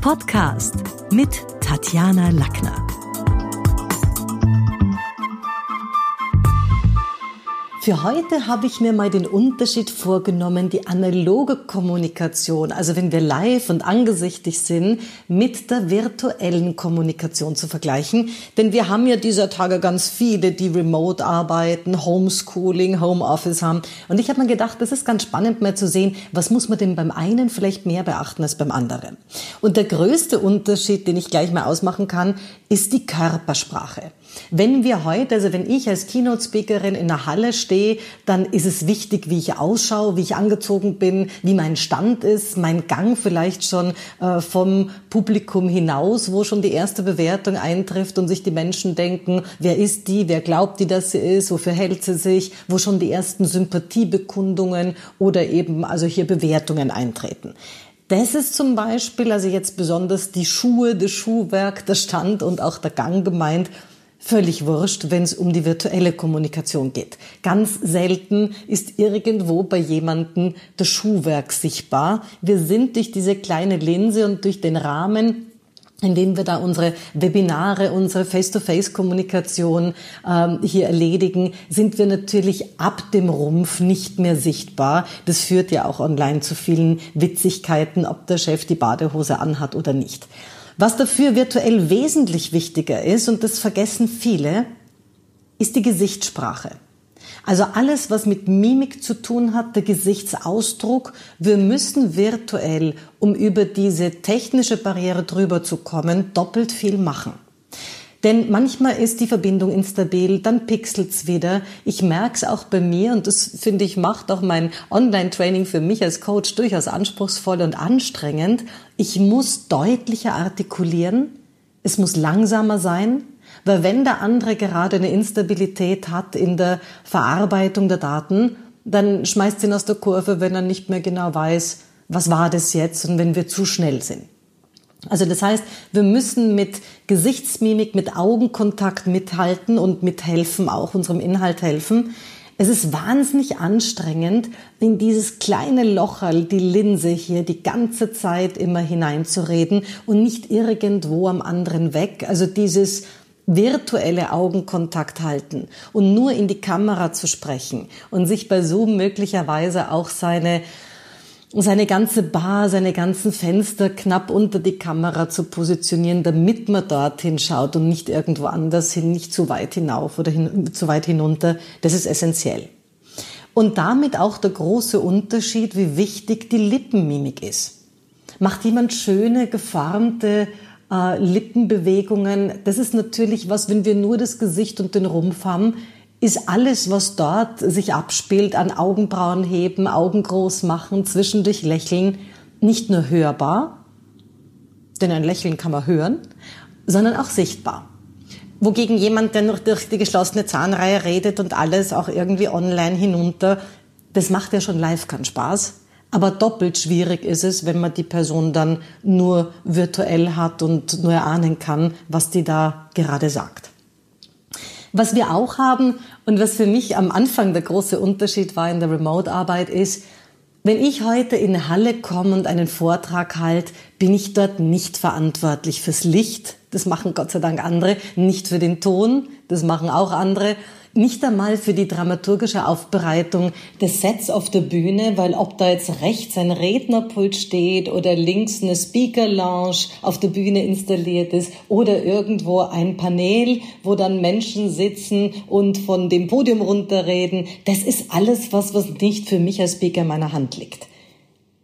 Podcast mit Tatjana Lackner. Für heute habe ich mir mal den Unterschied vorgenommen, die analoge Kommunikation, also wenn wir live und angesichtig sind, mit der virtuellen Kommunikation zu vergleichen. Denn wir haben ja dieser Tage ganz viele, die remote arbeiten, Homeschooling, Homeoffice haben. Und ich habe mir gedacht, das ist ganz spannend mal zu sehen, was muss man denn beim einen vielleicht mehr beachten als beim anderen. Und der größte Unterschied, den ich gleich mal ausmachen kann, ist die Körpersprache. Wenn wir heute, also wenn ich als Keynote-Speakerin in der Halle stehe, dann ist es wichtig, wie ich ausschaue, wie ich angezogen bin, wie mein Stand ist, mein Gang vielleicht schon äh, vom Publikum hinaus, wo schon die erste Bewertung eintrifft und sich die Menschen denken, wer ist die, wer glaubt die, dass sie ist, wofür hält sie sich, wo schon die ersten Sympathiebekundungen oder eben also hier Bewertungen eintreten. Das ist zum Beispiel, also jetzt besonders die Schuhe, das Schuhwerk, der Stand und auch der Gang gemeint, völlig wurscht, wenn es um die virtuelle Kommunikation geht. Ganz selten ist irgendwo bei jemandem das Schuhwerk sichtbar. Wir sind durch diese kleine Linse und durch den Rahmen in dem wir da unsere Webinare, unsere Face-to-Face-Kommunikation ähm, hier erledigen, sind wir natürlich ab dem Rumpf nicht mehr sichtbar. Das führt ja auch online zu vielen Witzigkeiten, ob der Chef die Badehose anhat oder nicht. Was dafür virtuell wesentlich wichtiger ist, und das vergessen viele, ist die Gesichtssprache. Also alles, was mit Mimik zu tun hat, der Gesichtsausdruck. Wir müssen virtuell, um über diese technische Barriere drüber zu kommen, doppelt viel machen. Denn manchmal ist die Verbindung instabil, dann pixelt's wieder. Ich merk's auch bei mir und das finde ich macht auch mein Online-Training für mich als Coach durchaus anspruchsvoll und anstrengend. Ich muss deutlicher artikulieren. Es muss langsamer sein. Weil wenn der andere gerade eine Instabilität hat in der Verarbeitung der Daten, dann schmeißt ihn aus der Kurve, wenn er nicht mehr genau weiß, was war das jetzt und wenn wir zu schnell sind. Also das heißt, wir müssen mit Gesichtsmimik, mit Augenkontakt mithalten und mithelfen, auch unserem Inhalt helfen. Es ist wahnsinnig anstrengend, in dieses kleine Locherl, die Linse hier, die ganze Zeit immer hineinzureden und nicht irgendwo am anderen weg. Also dieses virtuelle Augenkontakt halten und nur in die Kamera zu sprechen und sich bei Zoom möglicherweise auch seine seine ganze Bar, seine ganzen Fenster knapp unter die Kamera zu positionieren, damit man dorthin schaut und nicht irgendwo anders hin, nicht zu weit hinauf oder hin, zu weit hinunter, das ist essentiell. Und damit auch der große Unterschied, wie wichtig die Lippenmimik ist. Macht jemand schöne, geformte äh, Lippenbewegungen, das ist natürlich was, wenn wir nur das Gesicht und den Rumpf haben, ist alles, was dort sich abspielt, an Augenbrauen heben, Augen groß machen, zwischendurch lächeln, nicht nur hörbar, denn ein Lächeln kann man hören, sondern auch sichtbar. Wogegen jemand, der nur durch die geschlossene Zahnreihe redet und alles auch irgendwie online hinunter, das macht ja schon live keinen Spaß. Aber doppelt schwierig ist es, wenn man die Person dann nur virtuell hat und nur erahnen kann, was die da gerade sagt. Was wir auch haben und was für mich am Anfang der große Unterschied war in der Remote-Arbeit ist, wenn ich heute in eine Halle komme und einen Vortrag halte, bin ich dort nicht verantwortlich fürs Licht. Das machen Gott sei Dank andere. Nicht für den Ton. Das machen auch andere nicht einmal für die dramaturgische Aufbereitung des Sets auf der Bühne, weil ob da jetzt rechts ein Rednerpult steht oder links eine Speaker Lounge auf der Bühne installiert ist oder irgendwo ein Panel, wo dann Menschen sitzen und von dem Podium runterreden, das ist alles was, was nicht für mich als Speaker in meiner Hand liegt.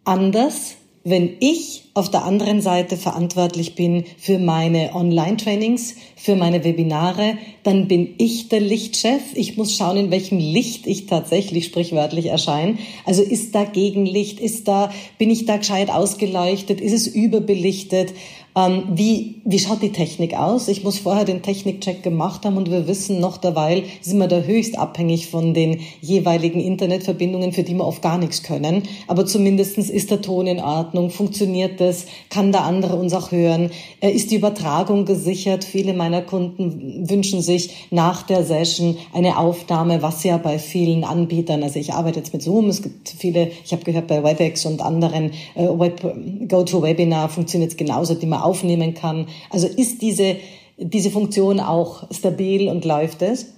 Anders, wenn ich auf der anderen Seite verantwortlich bin für meine Online-Trainings, für meine Webinare, dann bin ich der Lichtchef. Ich muss schauen, in welchem Licht ich tatsächlich sprichwörtlich erscheine. Also ist da Gegenlicht? Ist da, bin ich da gescheit ausgeleuchtet? Ist es überbelichtet? Ähm, wie, wie schaut die Technik aus? Ich muss vorher den Technikcheck gemacht haben und wir wissen noch derweil, sind wir da höchst abhängig von den jeweiligen Internetverbindungen, für die wir oft gar nichts können. Aber zumindestens ist der Ton in Ordnung? Funktioniert das? Kann der andere uns auch hören? Äh, ist die Übertragung gesichert? Viele meiner Kunden wünschen sich nach der Session eine Aufnahme, was ja bei vielen Anbietern, also ich arbeite jetzt mit Zoom, es gibt viele, ich habe gehört bei WebEx und anderen äh, Web, GoToWebinar funktioniert es genauso, die man aufnehmen kann. Also ist diese, diese Funktion auch stabil und läuft es?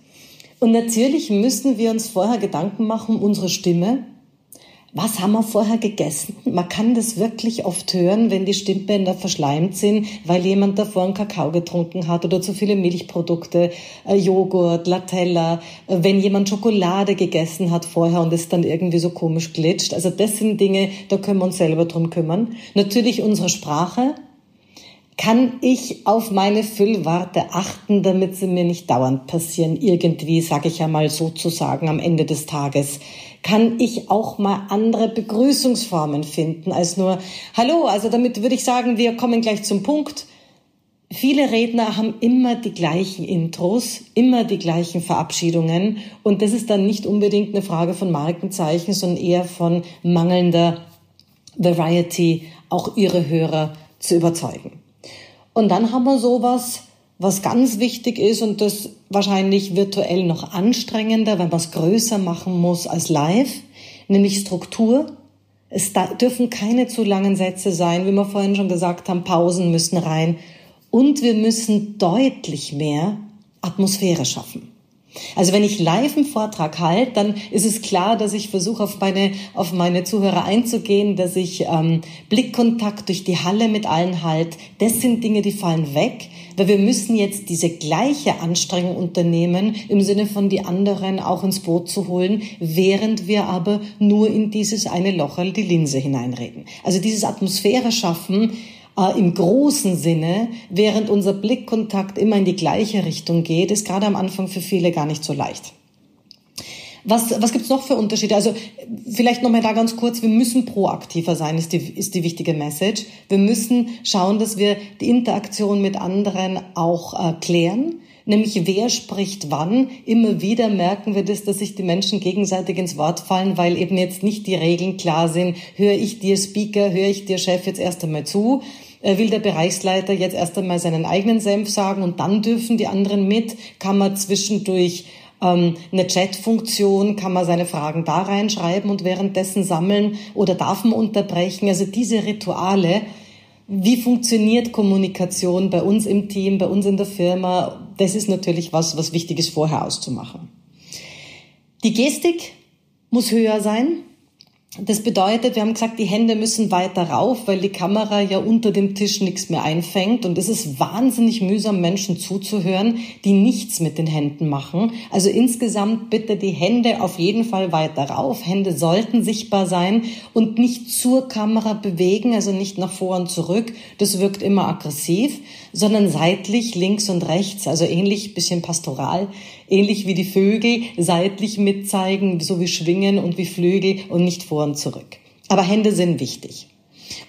Und natürlich müssen wir uns vorher Gedanken machen unsere Stimme. Was haben wir vorher gegessen? Man kann das wirklich oft hören, wenn die Stimmbänder verschleimt sind, weil jemand davor einen Kakao getrunken hat oder zu viele Milchprodukte, äh, Joghurt, Latella, äh, wenn jemand Schokolade gegessen hat vorher und es dann irgendwie so komisch glitscht. Also das sind Dinge, da können wir uns selber drum kümmern. Natürlich unsere Sprache, kann ich auf meine Füllwarte achten, damit sie mir nicht dauernd passieren, irgendwie, sage ich ja mal sozusagen am Ende des Tages. Kann ich auch mal andere Begrüßungsformen finden als nur Hallo, also damit würde ich sagen, wir kommen gleich zum Punkt. Viele Redner haben immer die gleichen Intros, immer die gleichen Verabschiedungen und das ist dann nicht unbedingt eine Frage von Markenzeichen, sondern eher von mangelnder Variety, auch ihre Hörer zu überzeugen. Und dann haben wir sowas, was ganz wichtig ist und das wahrscheinlich virtuell noch anstrengender, weil man es größer machen muss als live, nämlich Struktur. Es dürfen keine zu langen Sätze sein, wie wir vorhin schon gesagt haben, Pausen müssen rein und wir müssen deutlich mehr Atmosphäre schaffen. Also wenn ich live einen Vortrag halte, dann ist es klar, dass ich versuche, auf meine, auf meine Zuhörer einzugehen, dass ich ähm, Blickkontakt durch die Halle mit allen halt. Das sind Dinge, die fallen weg, weil wir müssen jetzt diese gleiche Anstrengung unternehmen, im Sinne von die anderen auch ins Boot zu holen, während wir aber nur in dieses eine Locherl die Linse hineinreden. Also dieses Atmosphäre schaffen, äh, im großen Sinne, während unser Blickkontakt immer in die gleiche Richtung geht, ist gerade am Anfang für viele gar nicht so leicht. Was, was gibt's noch für Unterschiede? Also vielleicht nochmal da ganz kurz, wir müssen proaktiver sein, ist die, ist die wichtige Message. Wir müssen schauen, dass wir die Interaktion mit anderen auch äh, klären nämlich wer spricht wann. Immer wieder merken wir das, dass sich die Menschen gegenseitig ins Wort fallen, weil eben jetzt nicht die Regeln klar sind. Höre ich dir Speaker, höre ich dir Chef jetzt erst einmal zu, will der Bereichsleiter jetzt erst einmal seinen eigenen Senf sagen und dann dürfen die anderen mit? Kann man zwischendurch ähm, eine Chat-Funktion, kann man seine Fragen da reinschreiben und währenddessen sammeln oder darf man unterbrechen? Also diese Rituale, wie funktioniert Kommunikation bei uns im Team, bei uns in der Firma? Das ist natürlich was, was wichtig ist, vorher auszumachen. Die Gestik muss höher sein. Das bedeutet, wir haben gesagt, die Hände müssen weiter rauf, weil die Kamera ja unter dem Tisch nichts mehr einfängt. Und es ist wahnsinnig mühsam, Menschen zuzuhören, die nichts mit den Händen machen. Also insgesamt bitte die Hände auf jeden Fall weiter rauf. Hände sollten sichtbar sein und nicht zur Kamera bewegen, also nicht nach vor und zurück. Das wirkt immer aggressiv, sondern seitlich, links und rechts, also ähnlich, bisschen pastoral, ähnlich wie die Vögel, seitlich mitzeigen, so wie Schwingen und wie Flügel und nicht vor und zurück. Aber Hände sind wichtig.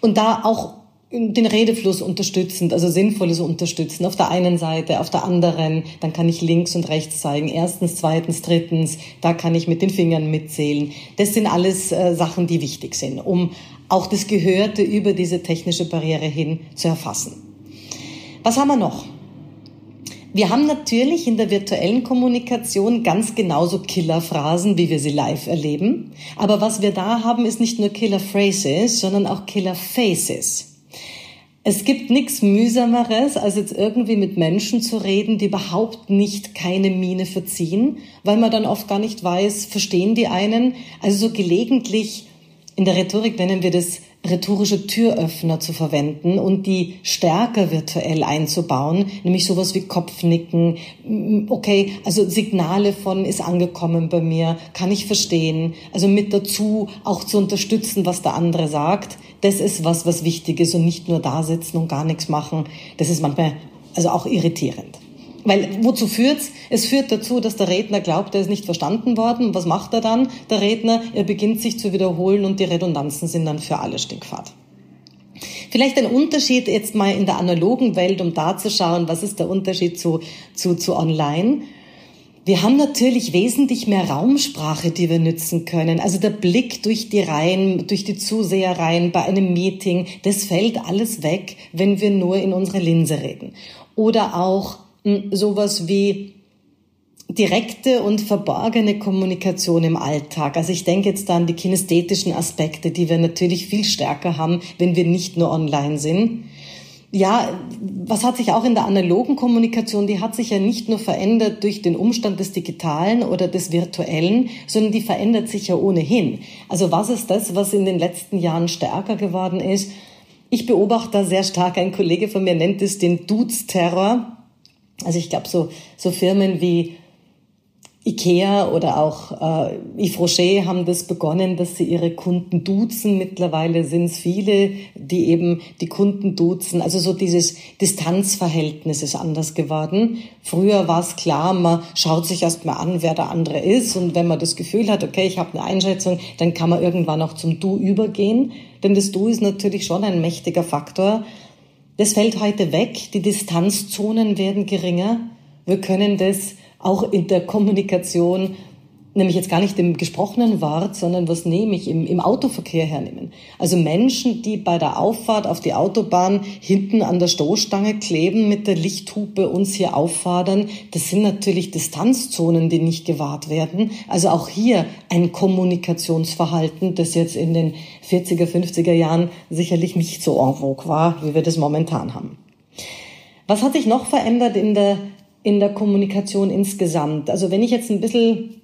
Und da auch den Redefluss unterstützend, also sinnvolles unterstützen. Auf der einen Seite, auf der anderen, dann kann ich links und rechts zeigen. Erstens, zweitens, drittens, da kann ich mit den Fingern mitzählen. Das sind alles äh, Sachen, die wichtig sind, um auch das Gehörte über diese technische Barriere hin zu erfassen. Was haben wir noch? Wir haben natürlich in der virtuellen Kommunikation ganz genauso Killerphrasen, wie wir sie live erleben. Aber was wir da haben, ist nicht nur Killer Phrases, sondern auch Killer Faces. Es gibt nichts mühsameres, als jetzt irgendwie mit Menschen zu reden, die überhaupt nicht keine Miene verziehen, weil man dann oft gar nicht weiß, verstehen die einen. Also so gelegentlich, in der Rhetorik nennen wir das rhetorische Türöffner zu verwenden und die stärker virtuell einzubauen, nämlich sowas wie Kopfnicken, okay, also Signale von ist angekommen bei mir, kann ich verstehen, also mit dazu auch zu unterstützen, was der andere sagt. Das ist was, was wichtig ist und nicht nur da sitzen und gar nichts machen. Das ist manchmal also auch irritierend. Weil wozu führt's? Es führt dazu, dass der Redner glaubt, er ist nicht verstanden worden. Was macht er dann? Der Redner, er beginnt sich zu wiederholen und die Redundanzen sind dann für alle Stinkfahrt. Vielleicht ein Unterschied jetzt mal in der analogen Welt, um da zu schauen, was ist der Unterschied zu, zu, zu online. Wir haben natürlich wesentlich mehr Raumsprache, die wir nützen können. Also der Blick durch die Reihen, durch die Zuseherreihen bei einem Meeting, das fällt alles weg, wenn wir nur in unsere Linse reden. Oder auch sowas wie direkte und verborgene Kommunikation im Alltag. Also ich denke jetzt an die kinästhetischen Aspekte, die wir natürlich viel stärker haben, wenn wir nicht nur online sind. Ja, was hat sich auch in der analogen Kommunikation, die hat sich ja nicht nur verändert durch den Umstand des Digitalen oder des Virtuellen, sondern die verändert sich ja ohnehin. Also was ist das, was in den letzten Jahren stärker geworden ist? Ich beobachte da sehr stark, ein Kollege von mir nennt es den Dudes-Terror. Also ich glaube, so, so Firmen wie Ikea oder auch äh, Yves Rocher haben das begonnen, dass sie ihre Kunden duzen. Mittlerweile sind es viele, die eben die Kunden duzen. Also so dieses Distanzverhältnis ist anders geworden. Früher war es klar, man schaut sich erst mal an, wer der andere ist. Und wenn man das Gefühl hat, okay, ich habe eine Einschätzung, dann kann man irgendwann auch zum Du übergehen. Denn das Du ist natürlich schon ein mächtiger Faktor. Das fällt heute weg. Die Distanzzonen werden geringer. Wir können das auch in der Kommunikation, nämlich jetzt gar nicht im gesprochenen Wort, sondern was nehme ich im, im Autoverkehr hernehmen. Also Menschen, die bei der Auffahrt auf die Autobahn hinten an der Stoßstange kleben, mit der Lichthupe uns hier auffordern, das sind natürlich Distanzzonen, die nicht gewahrt werden. Also auch hier ein Kommunikationsverhalten, das jetzt in den 40er, 50er Jahren sicherlich nicht so en vogue war, wie wir das momentan haben. Was hat sich noch verändert in der in der Kommunikation insgesamt. Also wenn ich jetzt ein bisschen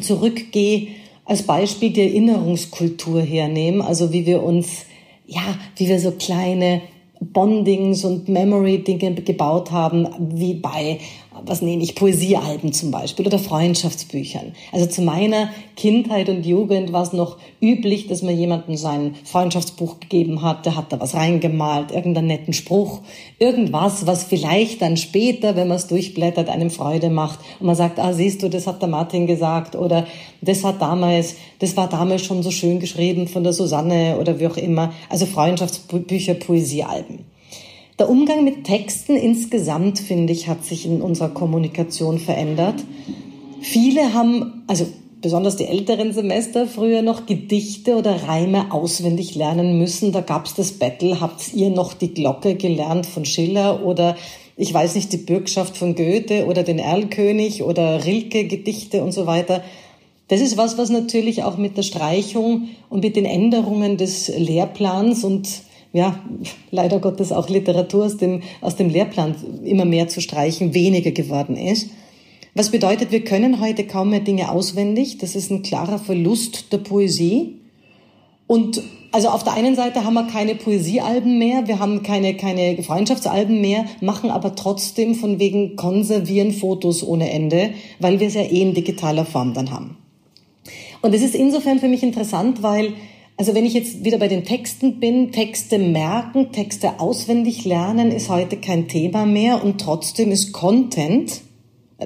zurückgehe, als Beispiel die Erinnerungskultur hernehmen, also wie wir uns, ja, wie wir so kleine Bondings und Memory-Dinge gebaut haben, wie bei was nehme ich, Poesiealben zum Beispiel oder Freundschaftsbüchern. Also zu meiner Kindheit und Jugend war es noch üblich, dass man jemandem sein Freundschaftsbuch gegeben hat, der hat da was reingemalt, irgendeinen netten Spruch, irgendwas, was vielleicht dann später, wenn man es durchblättert, einem Freude macht und man sagt, ah, siehst du, das hat der Martin gesagt oder das hat damals, das war damals schon so schön geschrieben von der Susanne oder wie auch immer. Also Freundschaftsbücher, Poesiealben. Der Umgang mit Texten insgesamt, finde ich, hat sich in unserer Kommunikation verändert. Viele haben, also besonders die älteren Semester, früher noch Gedichte oder Reime auswendig lernen müssen. Da gab's das Battle. Habt ihr noch die Glocke gelernt von Schiller oder ich weiß nicht, die Bürgschaft von Goethe oder den Erlkönig oder Rilke-Gedichte und so weiter. Das ist was, was natürlich auch mit der Streichung und mit den Änderungen des Lehrplans und ja, leider Gottes auch Literatur aus dem, aus dem Lehrplan immer mehr zu streichen, weniger geworden ist. Was bedeutet, wir können heute kaum mehr Dinge auswendig. Das ist ein klarer Verlust der Poesie. Und also auf der einen Seite haben wir keine Poesiealben mehr, wir haben keine, keine Freundschaftsalben mehr, machen aber trotzdem von wegen konservieren Fotos ohne Ende, weil wir es ja eh in digitaler Form dann haben. Und es ist insofern für mich interessant, weil also wenn ich jetzt wieder bei den Texten bin, Texte merken, Texte auswendig lernen ist heute kein Thema mehr und trotzdem ist Content,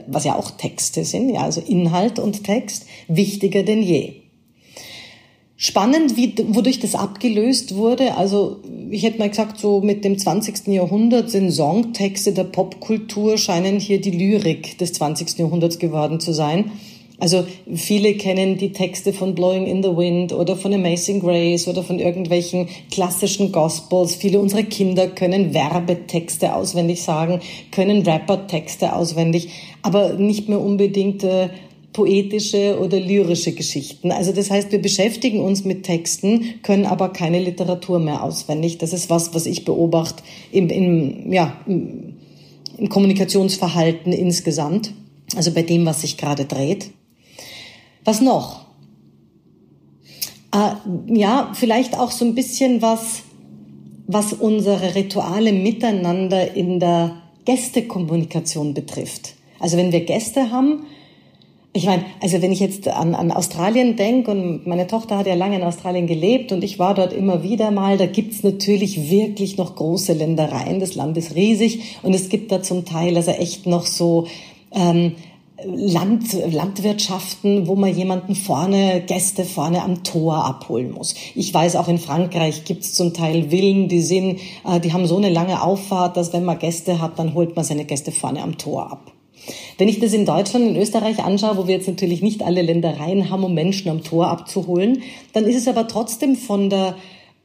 was ja auch Texte sind, ja, also Inhalt und Text, wichtiger denn je. Spannend, wie, wodurch das abgelöst wurde. Also ich hätte mal gesagt, so mit dem 20. Jahrhundert sind Songtexte der Popkultur, scheinen hier die Lyrik des 20. Jahrhunderts geworden zu sein. Also viele kennen die Texte von Blowing in the Wind oder von Amazing Grace oder von irgendwelchen klassischen Gospels. Viele unserer Kinder können Werbetexte auswendig sagen, können Rapper-Texte auswendig, aber nicht mehr unbedingt äh, poetische oder lyrische Geschichten. Also das heißt, wir beschäftigen uns mit Texten, können aber keine Literatur mehr auswendig. Das ist was, was ich beobachte im, im, ja, im, im Kommunikationsverhalten insgesamt. Also bei dem, was sich gerade dreht. Was noch? Äh, ja, vielleicht auch so ein bisschen was, was unsere Rituale miteinander in der Gästekommunikation betrifft. Also wenn wir Gäste haben, ich meine, also wenn ich jetzt an, an Australien denke und meine Tochter hat ja lange in Australien gelebt und ich war dort immer wieder mal, da gibt's natürlich wirklich noch große Ländereien. Das Land ist riesig und es gibt da zum Teil also echt noch so ähm, Land, Landwirtschaften, wo man jemanden vorne, Gäste vorne am Tor abholen muss. Ich weiß, auch in Frankreich gibt's zum Teil Villen, die sind, äh, die haben so eine lange Auffahrt, dass wenn man Gäste hat, dann holt man seine Gäste vorne am Tor ab. Wenn ich das in Deutschland, in Österreich anschaue, wo wir jetzt natürlich nicht alle Ländereien haben, um Menschen am Tor abzuholen, dann ist es aber trotzdem von der,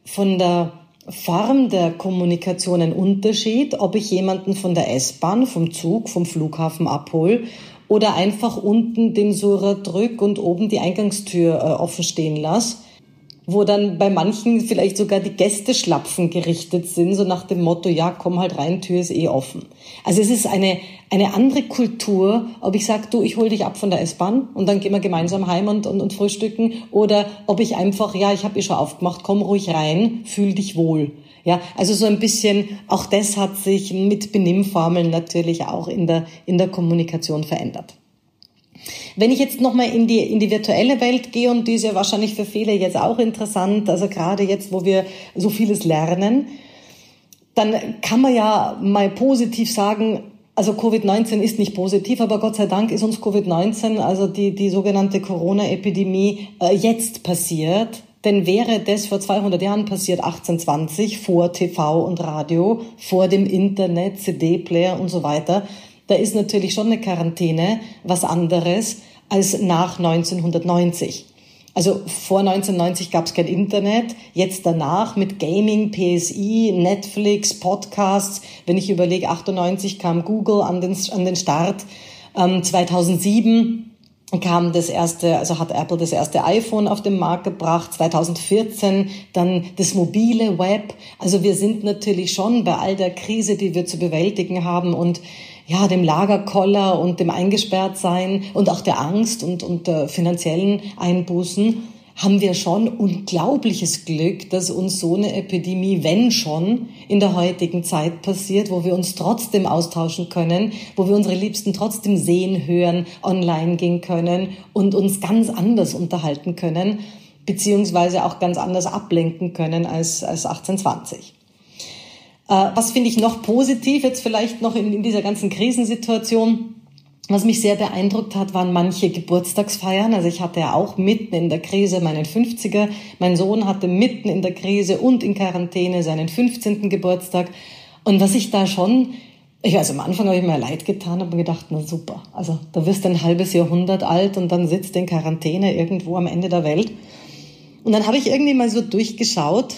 von der Form der Kommunikation ein Unterschied, ob ich jemanden von der S-Bahn, vom Zug, vom Flughafen abhole oder einfach unten den Surer drück und oben die Eingangstür äh, offen stehen lasse wo dann bei manchen vielleicht sogar die Gästeschlapfen gerichtet sind, so nach dem Motto, ja, komm halt rein, Tür ist eh offen. Also es ist eine, eine andere Kultur, ob ich sage, du, ich hol dich ab von der S-Bahn und dann gehen wir gemeinsam heim und, und, und frühstücken oder ob ich einfach, ja, ich habe eh schon aufgemacht, komm ruhig rein, fühl dich wohl. Ja, also so ein bisschen, auch das hat sich mit Benimmformeln natürlich auch in der, in der Kommunikation verändert. Wenn ich jetzt nochmal in die, in die virtuelle Welt gehe, und die ist ja wahrscheinlich für viele jetzt auch interessant, also gerade jetzt, wo wir so vieles lernen, dann kann man ja mal positiv sagen, also Covid-19 ist nicht positiv, aber Gott sei Dank ist uns Covid-19, also die, die sogenannte Corona-Epidemie, äh, jetzt passiert. Denn wäre das vor 200 Jahren passiert, 1820, vor TV und Radio, vor dem Internet, CD-Player und so weiter, da ist natürlich schon eine Quarantäne was anderes als nach 1990. Also vor 1990 gab es kein Internet, jetzt danach mit Gaming, PSI, Netflix, Podcasts. Wenn ich überlege, 98 kam Google an den, an den Start, ähm, 2007 kam das erste, also hat Apple das erste iPhone auf den Markt gebracht, 2014 dann das mobile Web. Also wir sind natürlich schon bei all der Krise, die wir zu bewältigen haben und ja, dem Lagerkoller und dem Eingesperrtsein und auch der Angst und, und der finanziellen Einbußen haben wir schon unglaubliches Glück, dass uns so eine Epidemie, wenn schon, in der heutigen Zeit passiert, wo wir uns trotzdem austauschen können, wo wir unsere Liebsten trotzdem sehen, hören, online gehen können und uns ganz anders unterhalten können, beziehungsweise auch ganz anders ablenken können als, als 1820. Äh, was finde ich noch positiv, jetzt vielleicht noch in, in dieser ganzen Krisensituation? Was mich sehr beeindruckt hat, waren manche Geburtstagsfeiern. Also ich hatte ja auch mitten in der Krise meinen 50er. Mein Sohn hatte mitten in der Krise und in Quarantäne seinen 15. Geburtstag. Und was ich da schon, ich, also am Anfang habe ich mir leid getan, habe mir gedacht, na super. Also da wirst du ein halbes Jahrhundert alt und dann sitzt du in Quarantäne irgendwo am Ende der Welt. Und dann habe ich irgendwie mal so durchgeschaut,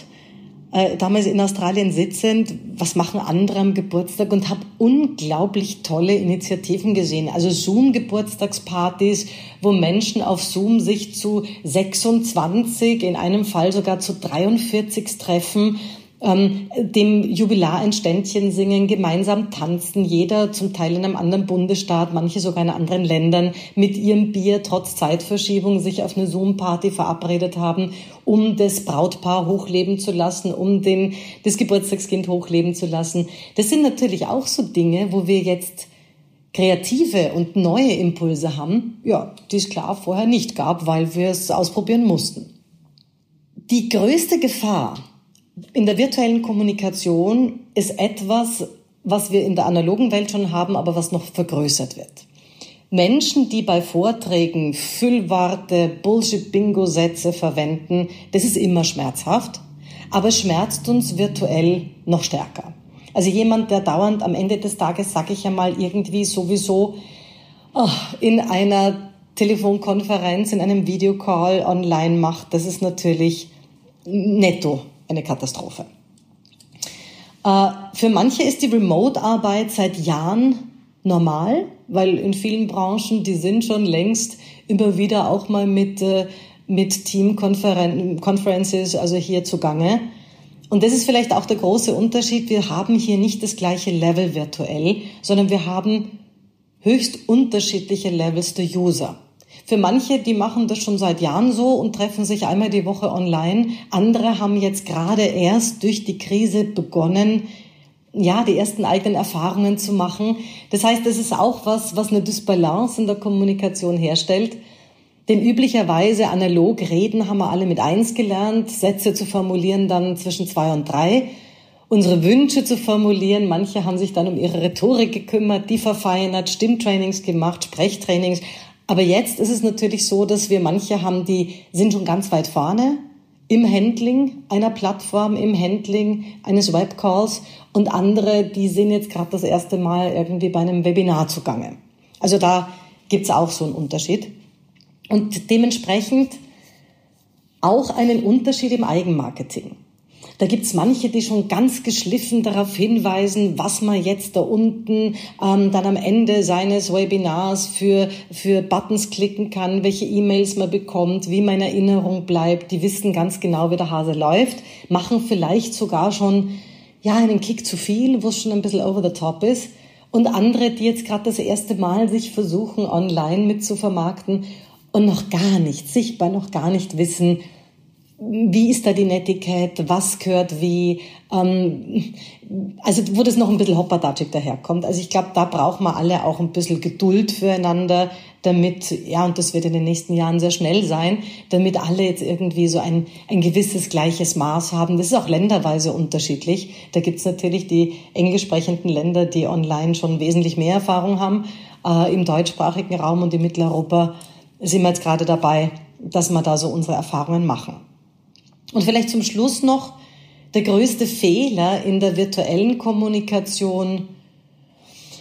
äh, damals in Australien sitzend, was machen andere am Geburtstag und habe unglaublich tolle Initiativen gesehen. Also Zoom-Geburtstagspartys, wo Menschen auf Zoom sich zu 26, in einem Fall sogar zu 43 treffen ähm, dem Jubilar ein Ständchen singen, gemeinsam tanzen, jeder zum Teil in einem anderen Bundesstaat, manche sogar in anderen Ländern, mit ihrem Bier trotz Zeitverschiebung sich auf eine Zoom-Party verabredet haben, um das Brautpaar hochleben zu lassen, um den, das Geburtstagskind hochleben zu lassen. Das sind natürlich auch so Dinge, wo wir jetzt kreative und neue Impulse haben, ja, die es klar vorher nicht gab, weil wir es ausprobieren mussten. Die größte Gefahr, in der virtuellen Kommunikation ist etwas, was wir in der analogen Welt schon haben, aber was noch vergrößert wird. Menschen, die bei Vorträgen Füllworte, Bullshit-Bingo-Sätze verwenden, das ist immer schmerzhaft, aber schmerzt uns virtuell noch stärker. Also jemand, der dauernd am Ende des Tages, sage ich einmal, irgendwie sowieso oh, in einer Telefonkonferenz, in einem Videocall online macht, das ist natürlich netto eine Katastrophe. Äh, für manche ist die Remote-Arbeit seit Jahren normal, weil in vielen Branchen, die sind schon längst immer wieder auch mal mit, äh, mit Team-Conferences, also hier zugange. Und das ist vielleicht auch der große Unterschied. Wir haben hier nicht das gleiche Level virtuell, sondern wir haben höchst unterschiedliche Levels der User. Für manche, die machen das schon seit Jahren so und treffen sich einmal die Woche online. Andere haben jetzt gerade erst durch die Krise begonnen, ja, die ersten eigenen Erfahrungen zu machen. Das heißt, das ist auch was, was eine Dysbalance in der Kommunikation herstellt. Denn üblicherweise analog reden haben wir alle mit eins gelernt, Sätze zu formulieren dann zwischen zwei und drei, unsere Wünsche zu formulieren. Manche haben sich dann um ihre Rhetorik gekümmert, die verfeinert, Stimmtrainings gemacht, Sprechtrainings. Aber jetzt ist es natürlich so, dass wir manche haben, die sind schon ganz weit vorne im Handling einer Plattform, im Handling eines Webcalls und andere, die sind jetzt gerade das erste Mal irgendwie bei einem Webinar zugange. Also da gibt's auch so einen Unterschied. Und dementsprechend auch einen Unterschied im Eigenmarketing. Da gibt's manche, die schon ganz geschliffen darauf hinweisen, was man jetzt da unten ähm, dann am Ende seines Webinars für, für Buttons klicken kann, welche E-Mails man bekommt, wie meine Erinnerung bleibt. Die wissen ganz genau, wie der Hase läuft, machen vielleicht sogar schon ja einen Kick zu viel, wo es schon ein bisschen over the top ist. Und andere, die jetzt gerade das erste Mal sich versuchen, online mit zu vermarkten und noch gar nicht sichtbar, noch gar nicht wissen, wie ist da die Netiquette, was gehört wie, ähm, also wo das noch ein bisschen hopperdatschig daherkommt. Also ich glaube, da braucht man alle auch ein bisschen Geduld füreinander, damit, ja, und das wird in den nächsten Jahren sehr schnell sein, damit alle jetzt irgendwie so ein, ein gewisses gleiches Maß haben. Das ist auch länderweise unterschiedlich. Da gibt's natürlich die englisch sprechenden Länder, die online schon wesentlich mehr Erfahrung haben. Äh, Im deutschsprachigen Raum und in Mitteleuropa sind wir jetzt gerade dabei, dass wir da so unsere Erfahrungen machen. Und vielleicht zum Schluss noch der größte Fehler in der virtuellen Kommunikation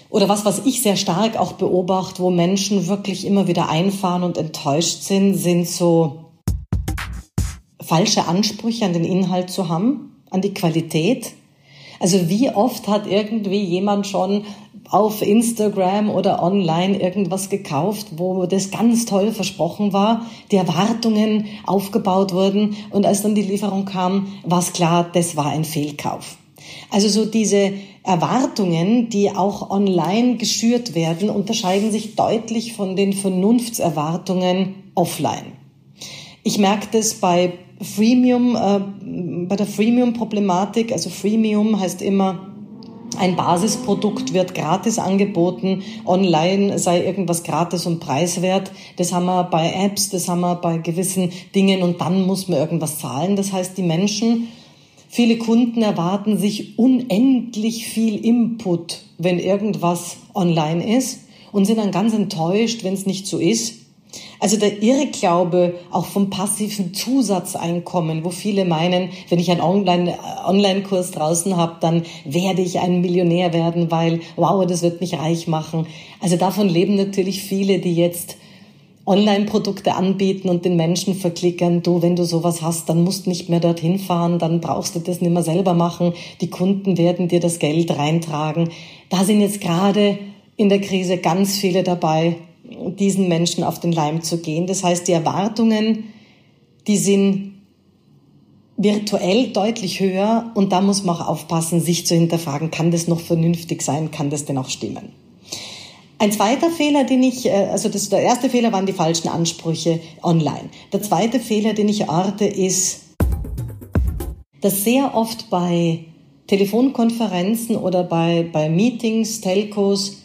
oder was, was ich sehr stark auch beobachte, wo Menschen wirklich immer wieder einfahren und enttäuscht sind, sind so falsche Ansprüche an den Inhalt zu haben, an die Qualität. Also wie oft hat irgendwie jemand schon auf Instagram oder online irgendwas gekauft, wo das ganz toll versprochen war, die Erwartungen aufgebaut wurden und als dann die Lieferung kam, war es klar, das war ein Fehlkauf. Also so diese Erwartungen, die auch online geschürt werden, unterscheiden sich deutlich von den Vernunftserwartungen offline. Ich merke das bei Freemium, äh, bei der Freemium-Problematik. Also Freemium heißt immer, ein Basisprodukt wird gratis angeboten, online sei irgendwas gratis und preiswert. Das haben wir bei Apps, das haben wir bei gewissen Dingen und dann muss man irgendwas zahlen. Das heißt, die Menschen, viele Kunden erwarten sich unendlich viel Input, wenn irgendwas online ist und sind dann ganz enttäuscht, wenn es nicht so ist. Also der Irrglaube auch vom passiven Zusatzeinkommen, wo viele meinen, wenn ich einen Online-Kurs draußen habe, dann werde ich ein Millionär werden, weil, wow, das wird mich reich machen. Also davon leben natürlich viele, die jetzt Online-Produkte anbieten und den Menschen verklickern, du, wenn du sowas hast, dann musst nicht mehr dorthin fahren, dann brauchst du das nicht mehr selber machen, die Kunden werden dir das Geld reintragen. Da sind jetzt gerade in der Krise ganz viele dabei, diesen Menschen auf den Leim zu gehen. Das heißt, die Erwartungen, die sind virtuell deutlich höher und da muss man auch aufpassen, sich zu hinterfragen, kann das noch vernünftig sein, kann das denn auch stimmen? Ein zweiter Fehler, den ich, äh, also das, der erste Fehler waren die falschen Ansprüche online. Der zweite Fehler, den ich orte, ist, dass sehr oft bei Telefonkonferenzen oder bei, bei Meetings, Telcos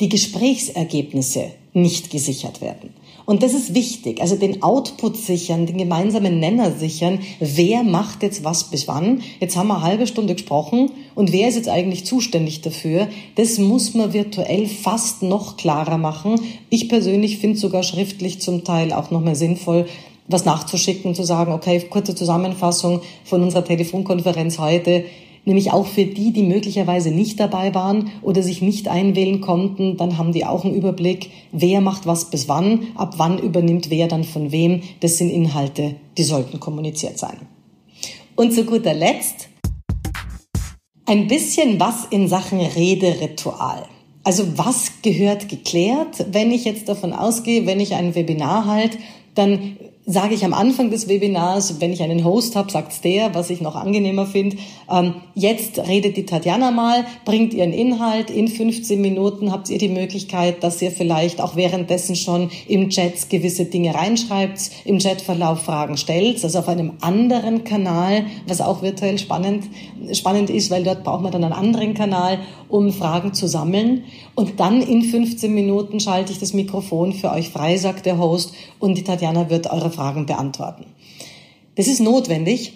die Gesprächsergebnisse nicht gesichert werden. Und das ist wichtig, also den Output sichern, den gemeinsamen Nenner sichern. Wer macht jetzt was bis wann? Jetzt haben wir eine halbe Stunde gesprochen und wer ist jetzt eigentlich zuständig dafür? Das muss man virtuell fast noch klarer machen. Ich persönlich finde sogar schriftlich zum Teil auch noch mehr sinnvoll, was nachzuschicken zu sagen, okay, kurze Zusammenfassung von unserer Telefonkonferenz heute nämlich auch für die, die möglicherweise nicht dabei waren oder sich nicht einwählen konnten, dann haben die auch einen Überblick, wer macht was bis wann, ab wann übernimmt wer dann von wem. Das sind Inhalte, die sollten kommuniziert sein. Und zu guter Letzt ein bisschen was in Sachen Rederitual. Also was gehört geklärt, wenn ich jetzt davon ausgehe, wenn ich ein Webinar halt, dann sage ich am Anfang des Webinars, wenn ich einen Host habe, sagt's der, was ich noch angenehmer finde. Ähm, jetzt redet die Tatjana mal, bringt ihren Inhalt. In 15 Minuten habt ihr die Möglichkeit, dass ihr vielleicht auch währenddessen schon im Chat gewisse Dinge reinschreibt, im Chatverlauf Fragen stellt, also auf einem anderen Kanal, was auch virtuell spannend, spannend ist, weil dort braucht man dann einen anderen Kanal, um Fragen zu sammeln. Und dann in 15 Minuten schalte ich das Mikrofon für euch frei, sagt der Host, und die Tatjana wird eure Fragen beantworten. Das ist notwendig,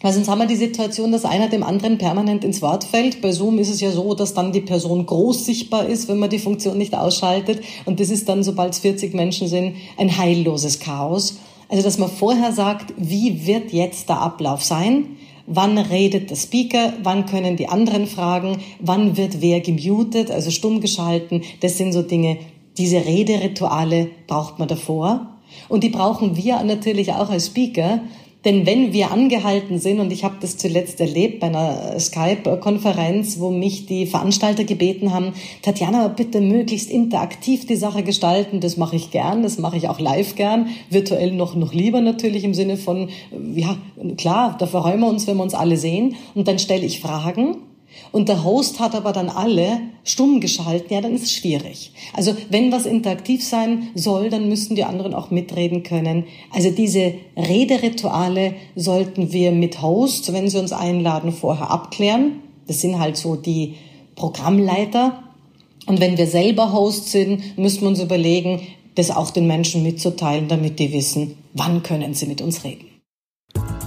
weil sonst haben wir die Situation, dass einer dem anderen permanent ins Wort fällt. Bei Zoom ist es ja so, dass dann die Person groß sichtbar ist, wenn man die Funktion nicht ausschaltet. Und das ist dann, sobald es 40 Menschen sind, ein heilloses Chaos. Also, dass man vorher sagt, wie wird jetzt der Ablauf sein? Wann redet der Speaker, wann können die anderen fragen, wann wird wer gemutet, also stumm geschalten. Das sind so Dinge, diese Rederituale braucht man davor. Und die brauchen wir natürlich auch als Speaker, denn wenn wir angehalten sind, und ich habe das zuletzt erlebt bei einer Skype-Konferenz, wo mich die Veranstalter gebeten haben, Tatjana, bitte möglichst interaktiv die Sache gestalten, das mache ich gern, das mache ich auch live gern, virtuell noch, noch lieber natürlich im Sinne von, ja, klar, da freuen wir uns, wenn wir uns alle sehen. Und dann stelle ich Fragen und der Host hat aber dann alle stumm geschalten, ja, dann ist es schwierig. Also wenn was interaktiv sein soll, dann müssen die anderen auch mitreden können. Also diese Rederituale sollten wir mit Host, wenn sie uns einladen, vorher abklären. Das sind halt so die Programmleiter. Und wenn wir selber Host sind, müssen wir uns überlegen, das auch den Menschen mitzuteilen, damit die wissen, wann können sie mit uns reden.